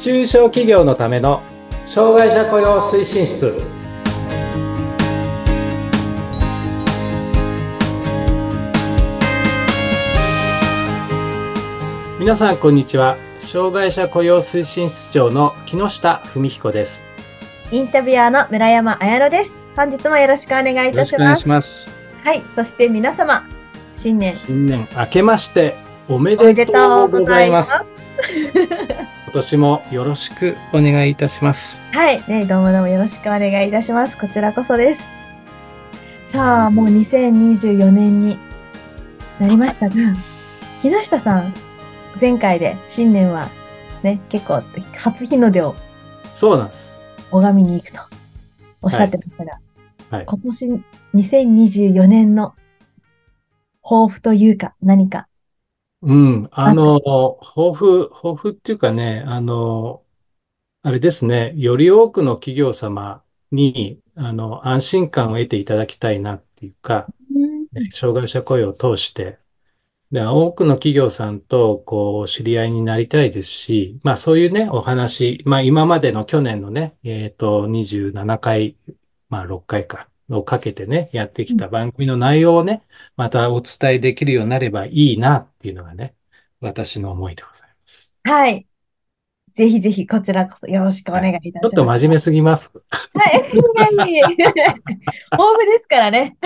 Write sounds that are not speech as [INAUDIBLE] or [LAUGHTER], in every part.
中小企業のための障害者雇用推進室皆さんこんにちは障害者雇用推進室長の木下文彦ですインタビュアーの村山彩乃です。本日もよろしくお願いいよろしくお願いた。しますはい。そして皆様、新年新年明けましておめででととうございますす。今年もよろしくお願いいたしますはい。ね、どうもどうもよろしくお願いいたします。こちらこそです。さあ、もう2024年になりましたが、木下さん、前回で新年はね、結構初日の出をそうなんです拝みに行くとおっしゃってましたが、はい今年2024年の抱負というか何か。うん、あの、抱負、抱負っていうかね、あの、あれですね、より多くの企業様に、あの、安心感を得ていただきたいなっていうか、障害者雇用を通して、で、多くの企業さんと、こう、知り合いになりたいですし、まあ、そういうね、お話、まあ、今までの去年のね、えっと、27回、まあ、6回か、をかけてね、やってきた番組の内容をね、またお伝えできるようになればいいなっていうのがね、私の思いでございます。はい。ぜひぜひこちらこそよろしくお願いいたします。ちょっと真面目すぎます。はい。いやいやいや豊富ですからね。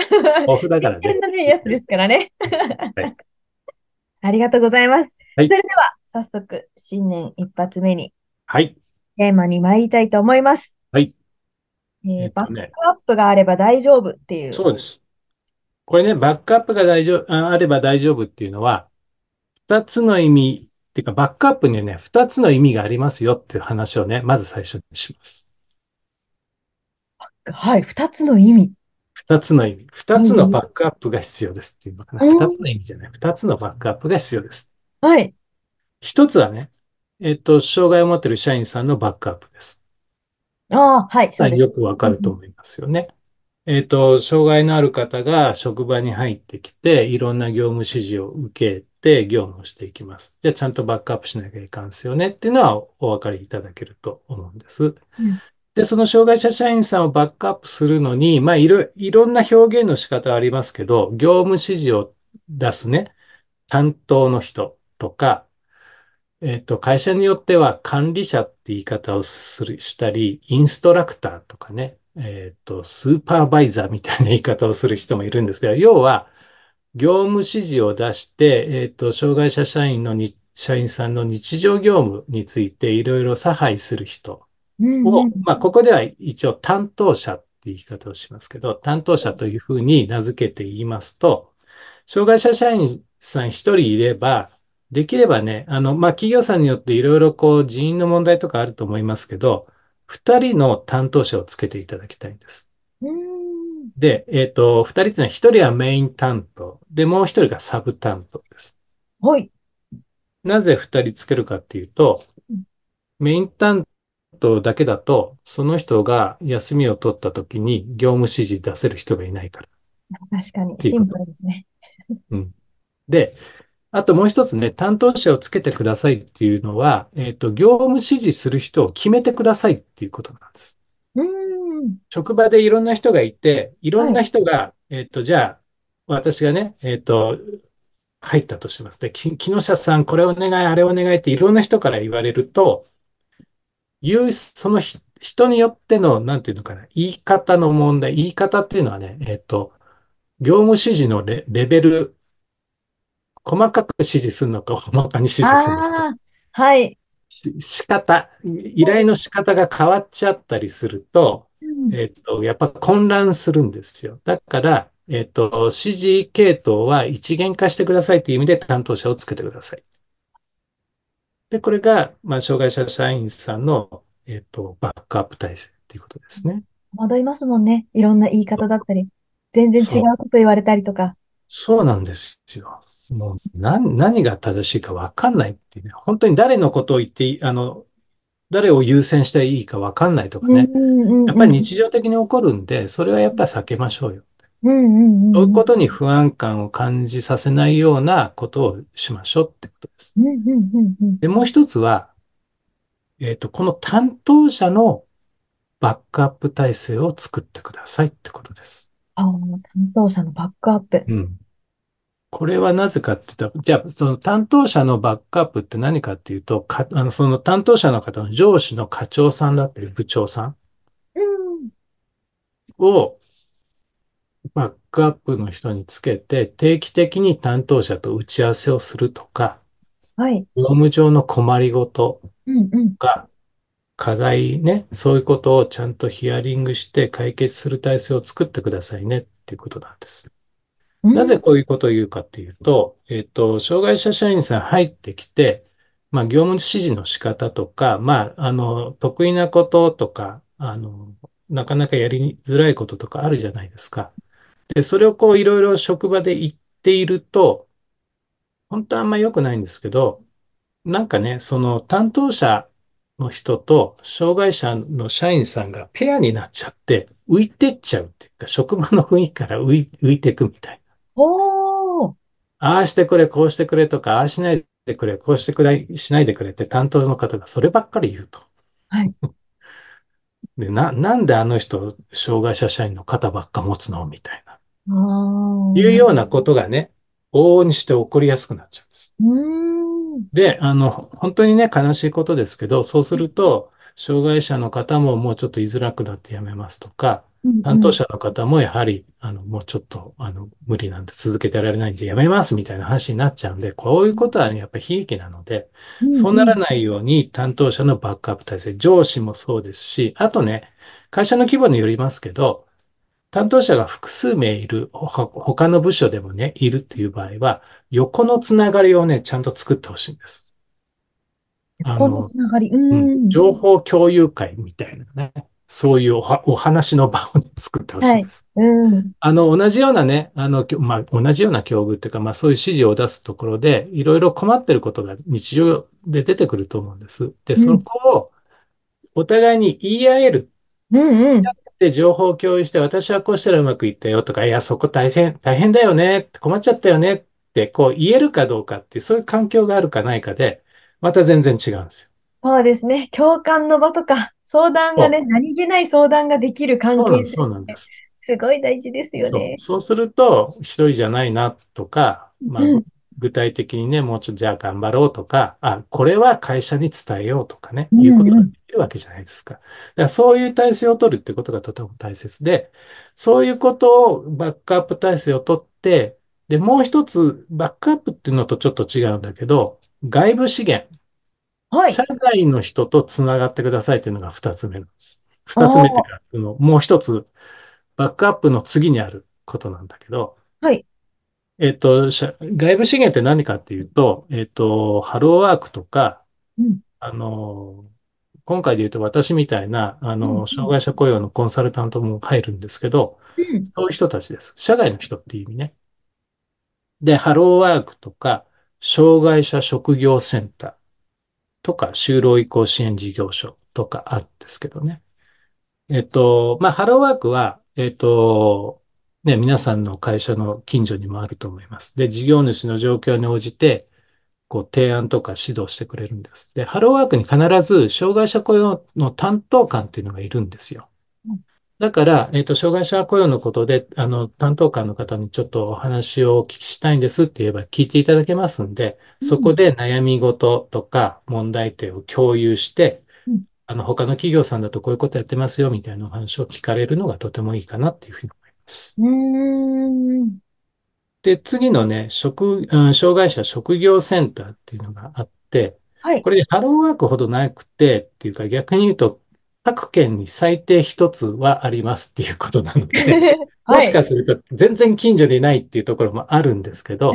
抱負だからねね、やつですからね。はいありがとうございます。はいそれでは、早速、新年一発目にはい。テーマに参りたいと思います。はい。えーバックアップがあれば大丈夫っていう。そうです。これね、バックアップが大丈夫、ああれば大丈夫っていうのは、二つの意味、っていうか、バックアップにはね、二つの意味がありますよっていう話をね、まず最初にします。はい、二つの意味。二つの意味。二つのバックアップが必要ですっていうのかな。うん二つの意味じゃない。二つのバックアップが必要です。はい。一つはね、えっと、障害を持っている社員さんのバックアップです。ああ、はい、そうです。よくわかると思いますよね。えっと、障害のある方が職場に入ってきて、いろんな業務指示を受けて業務をしていきます。じゃあ、ちゃんとバックアップしなきゃいかんですよねっていうのはお分かりいただけると思うんです。うんで、その障害者社員さんをバックアップするのに、まあ、いろ、いろんな表現の仕方はありますけど、業務指示を出すね、担当の人とか、えっと、会社によっては管理者って言い方をする、したり、インストラクターとかね、えっと、スーパーバイザーみたいな言い方をする人もいるんですけど、要は、業務指示を出して、えっと、障害者社員のに、社員さんの日常業務についていろいろ差配する人をまあ、ここでは一応担当者って言い方をしますけど、担当者というふうに名付けて言いますと、障害者社員さん一人いれば、できればね、あの、まあ、企業さんによっていろいろこう人員の問題とかあると思いますけど、二人の担当者をつけていただきたいんです。うーんで、えっと、二人っていうのは一人はメイン担当、で、もう一人がサブ担当です。はい。なぜ二人つけるかっていうとうん、メイン担当だけだと、その人が休みを取った時に業務指示出せる人がいないから。確かに、シンプルですね。で、あともう一つね、担当者をつけてくださいっていうのは、えっと、業務指示する人を決めてくださいっていうことなんです。うーん。職場でいろんな人がいて、いろんな人が、えっと、じゃあ、私がね、えっと、入ったとします。で、き木下さん、これお願い、あれお願いっていろんな人から言われると、言う、そのひ人によっての、なんていうのかな、言い方の問題、言い方っていうのはね、えっと、業務指示のレ、レベル、細かく指示するのか、大まかに指示するのかはい。し仕方、依頼の仕方が変わっちゃったりすると、うんえっと、やっぱ混乱するんですよ。だから、えっと、指示系統は一元化してくださいという意味で担当者をつけてください。で、これが、まあ、障害者社員さんの、えっと、バックアップ体制っていうことですね。惑いますもんね。いろんな言い方だったり、全然違うこと言われたりとか。そうなんですよ。もう、何、何が正しいか分かんないっていうね。本当に誰のことを言っていい、あの、誰を優先していいか分かんないとかね。やっぱり日常的に起こるんで、それはやっぱり避けましょうよ。そういうことに不安感を感じさせないようなことをしましょうってことです。で、もう一つは、えっと、この担当者のバックアップ体制を作ってくださいってことです。ああ、担当者のバックアップ。うん。これはなぜかって言ったら、じゃあ、その担当者のバックアップって何かっていうと、か、あの、その担当者の方の上司の課長さんだったり部長さんうん。をバックアップの人につけて、定期的に担当者と打ち合わせをするとか、はい。業務上の困りごと。が、課題ね、そういうことをちゃんとヒアリングして解決する体制を作ってくださいねっていうことなんです。なぜこういうことを言うかっていうと、えっと、障害者社員さん入ってきて、まあ、業務指示の仕方とか、まあ、あの、得意なこととか、あの、なかなかやりづらいこととかあるじゃないですか。で、それをこう、いろいろ職場で言っていると、本当はあんま良くないんですけど、なんかね、その担当者の人と障害者の社員さんがペアになっちゃって浮いてっちゃうっていうか、職場の雰囲気から浮い、ていくみたい。おー。ああしてくれ、こうしてくれとか、ああしないでくれ、こうしてくれ、しないでくれって担当の方がそればっかり言うと。はい。[LAUGHS] で、な、なんであの人、障害者社員の肩ばっか持つのみたいな。ああ。いうようなことがね、往々にして起こりやすくなっちゃうんです。うーん。で、あの、本当にね、悲しいことですけど、そうすると、障害者の方ももうちょっと居づらくなってやめますとか。担当者の方もやはり、あの、もうちょっと、あの、無理なんで続けてられないんでやめますみたいな話になっちゃうんで、こういうことはね、やっぱり悲劇なので。そうならないように担当者のバックアップ体制、上司もそうですし、あとね、会社の規模によりますけど、担当者が複数名いる、ほ他の部署でもね、いるっていう場合は、横のつながりをね、ちゃんと作ってほしいんです。あこのの、つながり。ううん。情報共有会みたいなね、そういうおはお話の場をね作ってほしはい。いです。うん。あの、同じようなね、あの、まあ、同じような境遇っていうか、まあ、そういう指示を出すところで、いろいろ困ってることが日常で出てくると思うんです。で、そうん。こをお互いに言い合えるうんうん。で、情報を共有して、私はこうしたらうまくいったよとか、いや、そこ大変、大変だよね、困っちゃったよねって、こう言えるかどうかっていう、そういう環境があるかないかで、また全然違うんですよ。そうですね。共感の場とか、相談がね、何気ない相談ができる関係そうなんです、そうなんで性す。すごい大事ですよ。ね。そうすると、一人じゃないなとか、まあ、うん。具体的にね、もうちょっとじゃあ頑張ろうとか、あ、これは会社に伝えようとかね、ういうことんうん。ができるわけじゃないですか。だからそういう体制を取るってことがとても大切で、そういうことをバックアップ体制を取って、で、もう一つ、バックアップっていうのとちょっと違うんだけど、外部資源、はい。社外の人とつながってくださいっていうのが二つ目なんです。あ二つ目っていうあ、か、そのもう一つ、バックアップの次にあることなんだけど、はい。えっと、社外部資源って何かっていうと、えっと、ハローワークとか、うん。あの、今回で言うと私みたいな、あうん。の、うん。障害者雇用のコンサルタントも入るんですけど、うん。そういう人たちです。社外の人っていう意味ね。で、ハローワークとか、障害者職業センターとか、就労移行支援事業所とかあるんですけどね。えっと、まあ、ハローワークは、えっと、ね、皆さんの会社の近所にもあると思います。で、事業主の状況に応じて、こう、提案とか指導してくれるんです。で、ハローワークに必ず障害者雇用の担当官っていうのがいるんですよ。だから、えっと、障害者雇用のことで、あの、担当官の方にちょっとお話をお聞きしたいんですって言えば聞いていただけますんで、そこうん。で悩み事とか問題点を共有して、うん。あの、他の企業さんだとこういうことやってますよみたいなお話を聞かれるのがとてもいいかなっていうふうに思います。で、次のね、職、うん障害者職業センターっていうのがあって、はい。これでハローワークほどなくてっていうか逆に言うと、各県に最低一つはありますっていうことなので、[LAUGHS] [LAUGHS] もはい。しかすると全然近所でないっていうところもあるんですけど。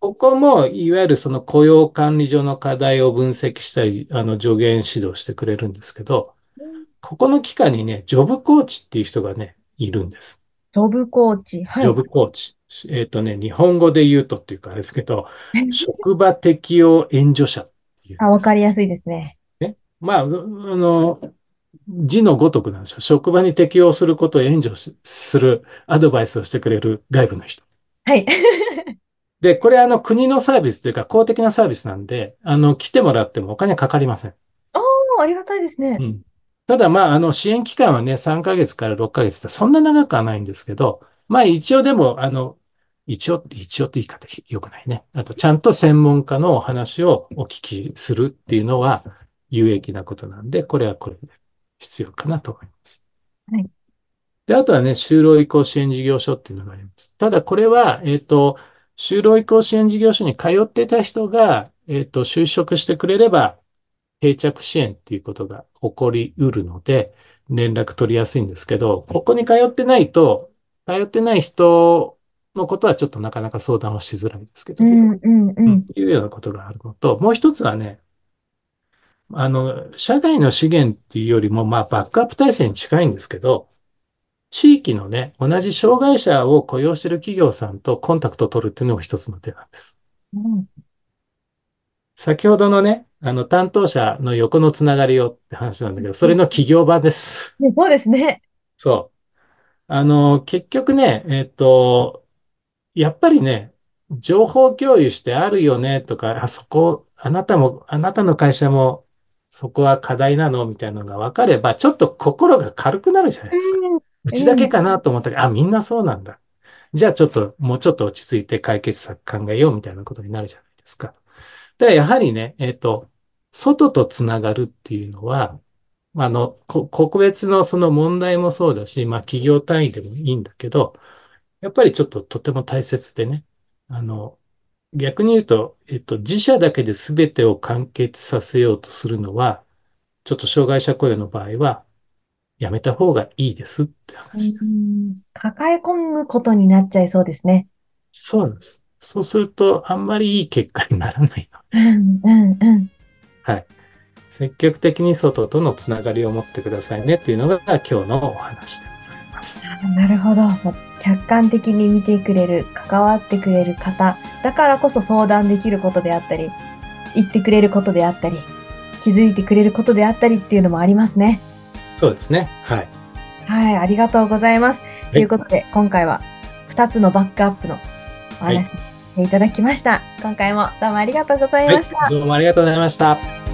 ここもいわゆるその雇用管理上の課題を分析したり、あの助言指導してくれるんですけど、ここの機関にね、ジョブコーチっていう人がね、いるんです。ジョブコーチ。はい。ジョブコーチ。えっとね、日本語で言うとっていうかあれだけど、[LAUGHS] 職場適応援助者っていうんあ、わ。かりやすいですね。ね。まあ、そあの、字のごとくなんですよ。職場に適応することを援助するアドバイスをしてくれる外部の人。はい。[LAUGHS] で、これあの国のサービスというか公的なサービスなんで、あの、来てもらってもお金かかりません。ああ、ありがたいですね。うん。ただまあ、あの、支援期間はね、3ヶ月から6ヶ月ってそんな長くはないんですけど、まあ一応でも、あの、一応、一応って言い方良くないね。あと、ちゃんと専門家のお話をお聞きするっていうのは有益なことなんで、これはこれで必要かなと思います。はい。で、あとはね、就労移行支援事業所っていうのがあります。ただ、これは、えっ、ー、と、就労移行支援事業所に通ってた人が、えっ、ー、と、就職してくれれば、定着支援っていうことが起こりうるので、連絡取りやすいんですけど、ここに通ってないと、通ってない人のことはちょっとなかなか相談はしづらいんですけど、うんうんうん、いうようなことがあるのと、もう一つはね、あの、社外の資源っていうよりも、まあ、バックアップ体制に近いんですけど、地域のね、同じ障害者を雇用している企業さんとコンタクトを取るっていうのも一つの手なんです。うん、先ほどのね、あの、担当者の横のつながりをって話なんだけど、それの企業版です。ね、そうですね。そう。あの、結局ね、えっと、やっぱりね、情報共有してあるよねとか、あそこ、あなたも、あなたの会社もそこは課題なの？みたいなのが分かれば、ちょっと心が軽くなるじゃないですか。うちだけかなと思ったけど、あ、みんなそうなんだ。じゃあちょっと、もうちょっと落ち着いて解決策考えようみたいなことになるじゃないですか。で、やはりね、えっ、ー、と、外とつながるっていうのは、あの、個別のその問題もそうだし、まあ企業単位でもいいんだけど、やっぱりちょっととても大切でね、あの、逆に言うと、えっと、自社だけで全てを完結させようとするのは、ちょっと障害者雇用の場合は、やめた方がいいですって話です。抱え込むことになっちゃいそうですね。そうなんです。そうすると、あんまりいい結果にならないので。うんうんうん。はい。積極的に外とのつながりを持ってくださいねっていうのが今日のお話でございます。なるほど。客観的に見てくれる、関わってくれる方、だからこそ相談できることであったり、言ってくれることであったり、気づいてくれることであったりっていうのもありますね。そうですね。はい。はい、ありがとうございます。ということで、今回は2つのバックアップのお話していただきました。はい、今回もどうもありがとうございました、はい、どうもありがとうございました。